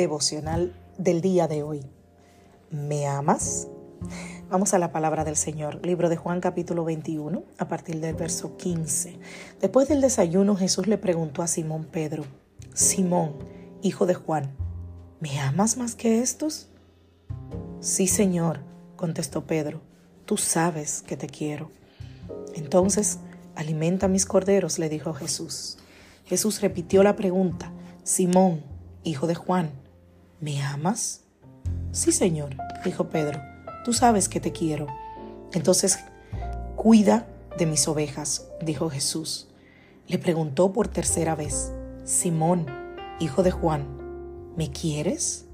Devocional del día de hoy. ¿Me amas? Vamos a la palabra del Señor, libro de Juan capítulo 21, a partir del verso 15. Después del desayuno Jesús le preguntó a Simón Pedro, Simón, hijo de Juan, ¿me amas más que estos? Sí, Señor, contestó Pedro, tú sabes que te quiero. Entonces, alimenta mis corderos, le dijo Jesús. Jesús repitió la pregunta, Simón, hijo de Juan, ¿me amas? Sí, Señor, dijo Pedro tú sabes que te quiero. Entonces, cuida de mis ovejas, dijo Jesús. Le preguntó por tercera vez, Simón, hijo de Juan, ¿me quieres?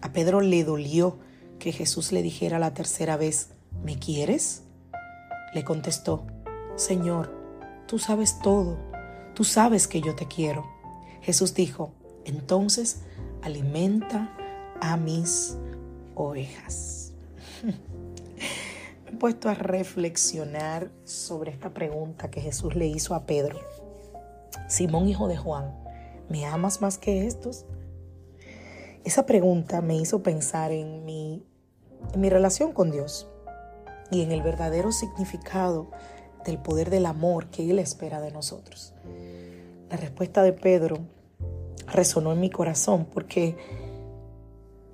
A Pedro le dolió que Jesús le dijera la tercera vez, ¿me quieres? Le contestó, Señor, tú sabes todo, tú sabes que yo te quiero. Jesús dijo, entonces alimenta a mis ovejas. Me he puesto a reflexionar sobre esta pregunta que Jesús le hizo a Pedro. Simón, hijo de Juan, ¿me amas más que estos? Esa pregunta me hizo pensar en mi, en mi relación con Dios y en el verdadero significado del poder del amor que Él espera de nosotros. La respuesta de Pedro resonó en mi corazón porque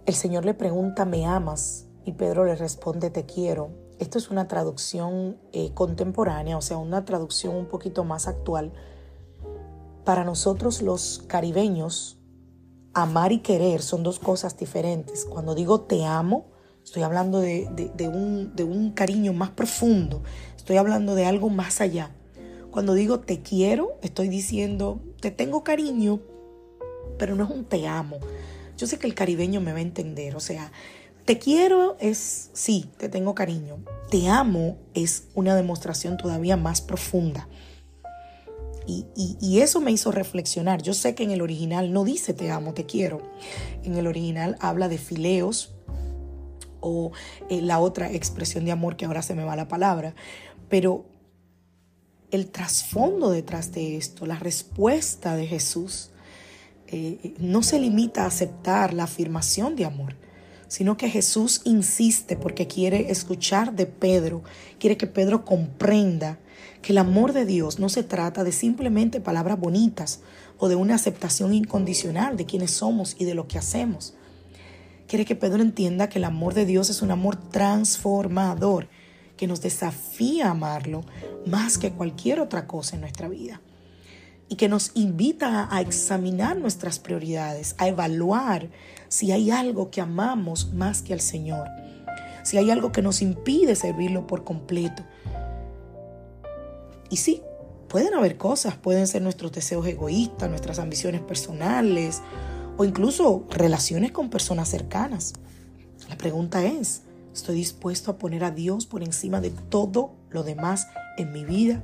el Señor le pregunta, ¿me amas? Y Pedro le responde, te quiero. Esto es una traducción eh, contemporánea, o sea, una traducción un poquito más actual. Para nosotros los caribeños, amar y querer son dos cosas diferentes. Cuando digo te amo, estoy hablando de, un, de un cariño más profundo, estoy hablando de algo más allá. Cuando digo te quiero, estoy diciendo te tengo cariño, pero no es un te amo. Yo sé que el caribeño me va a entender, o sea, te quiero es, sí, te tengo cariño. Te amo es una demostración todavía más profunda. Y, eso me hizo reflexionar. Yo sé que en el original no dice te amo, te quiero. En el original habla de fileos o eh, la otra expresión de amor que ahora se me va la palabra. Pero el trasfondo detrás de esto, la respuesta de Jesús, eh, no se limita a aceptar la afirmación de amor sino que Jesús insiste porque quiere escuchar de Pedro, quiere que Pedro comprenda que el amor de Dios no se trata de simplemente palabras bonitas o de una aceptación incondicional de quienes somos y de lo que hacemos. Quiere que Pedro entienda que el amor de Dios es un amor transformador que nos desafía a amarlo más que cualquier otra cosa en nuestra vida y que nos invita a examinar nuestras prioridades, a evaluar si hay algo que amamos más que al Señor, si hay algo que nos impide servirlo por completo. Y sí, pueden haber cosas, pueden ser nuestros deseos egoístas, nuestras ambiciones personales o incluso relaciones con personas cercanas. La pregunta es, ¿estoy dispuesto a poner a Dios por encima de todo lo demás en mi vida?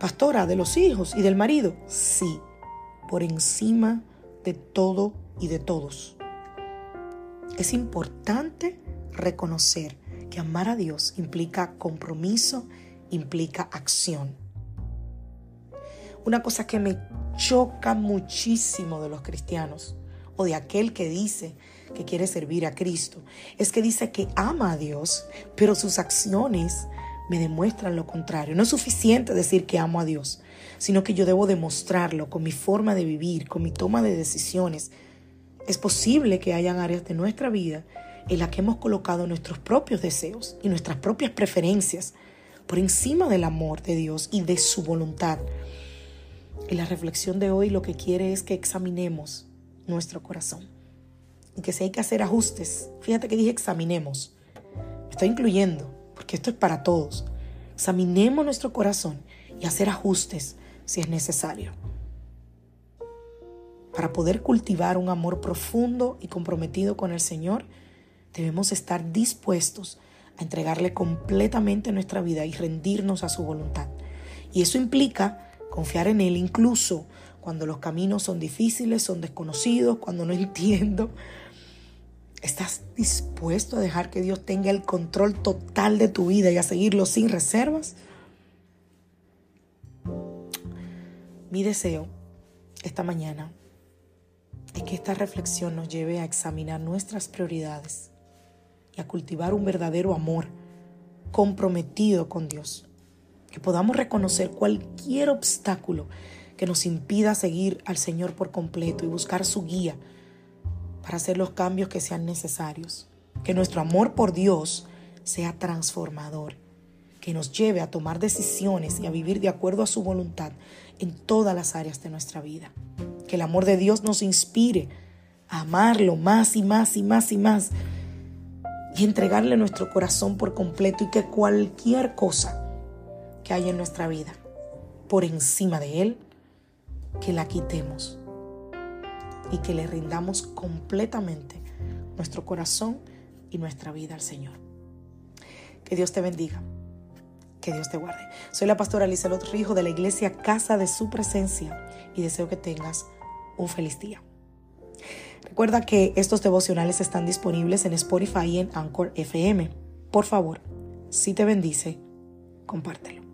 Pastora, de los hijos y del marido. Sí, por encima de todo y de todos. Es importante reconocer que amar a Dios implica compromiso, implica acción. Una cosa que me choca muchísimo de los cristianos o de aquel que dice que quiere servir a Cristo es que dice que ama a Dios, pero sus acciones me demuestran lo contrario. No es suficiente decir que amo a Dios, sino que yo debo demostrarlo con mi forma de vivir, con mi toma de decisiones. Es posible que hayan áreas de nuestra vida en las que hemos colocado nuestros propios deseos y nuestras propias preferencias por encima del amor de Dios y de su voluntad. Y la reflexión de hoy lo que quiere es que examinemos nuestro corazón. Y que si hay que hacer ajustes, fíjate que dije examinemos. Me estoy incluyendo, porque esto es para todos. Examinemos nuestro corazón y hacer ajustes si es necesario. Para poder cultivar un amor profundo y comprometido con el Señor, debemos estar dispuestos a entregarle completamente nuestra vida y rendirnos a su voluntad. Y eso implica confiar en Él incluso cuando los caminos son difíciles, son desconocidos, cuando no entiendo. ¿Estás dispuesto a dejar que Dios tenga el control total de tu vida y a seguirlo sin reservas? Mi deseo esta mañana es que esta reflexión nos lleve a examinar nuestras prioridades y a cultivar un verdadero amor comprometido con Dios. Que podamos reconocer cualquier obstáculo que nos impida seguir al Señor por completo y buscar su guía para hacer los cambios que sean necesarios. Que nuestro amor por Dios sea transformador, que nos lleve a tomar decisiones y a vivir de acuerdo a su voluntad en todas las áreas de nuestra vida. Que el amor de Dios nos inspire a amarlo más y más y más y más y entregarle nuestro corazón por completo y que cualquier cosa que haya en nuestra vida por encima de Él, que la quitemos y que le rindamos completamente nuestro corazón y nuestra vida al Señor. Que Dios te bendiga. Que Dios te guarde. Soy la pastora Lizelot Rijo de la iglesia Casa de Su Presencia y deseo que tengas un feliz día. Recuerda que estos devocionales están disponibles en Spotify y en Anchor FM. Por favor, si te bendice, compártelo.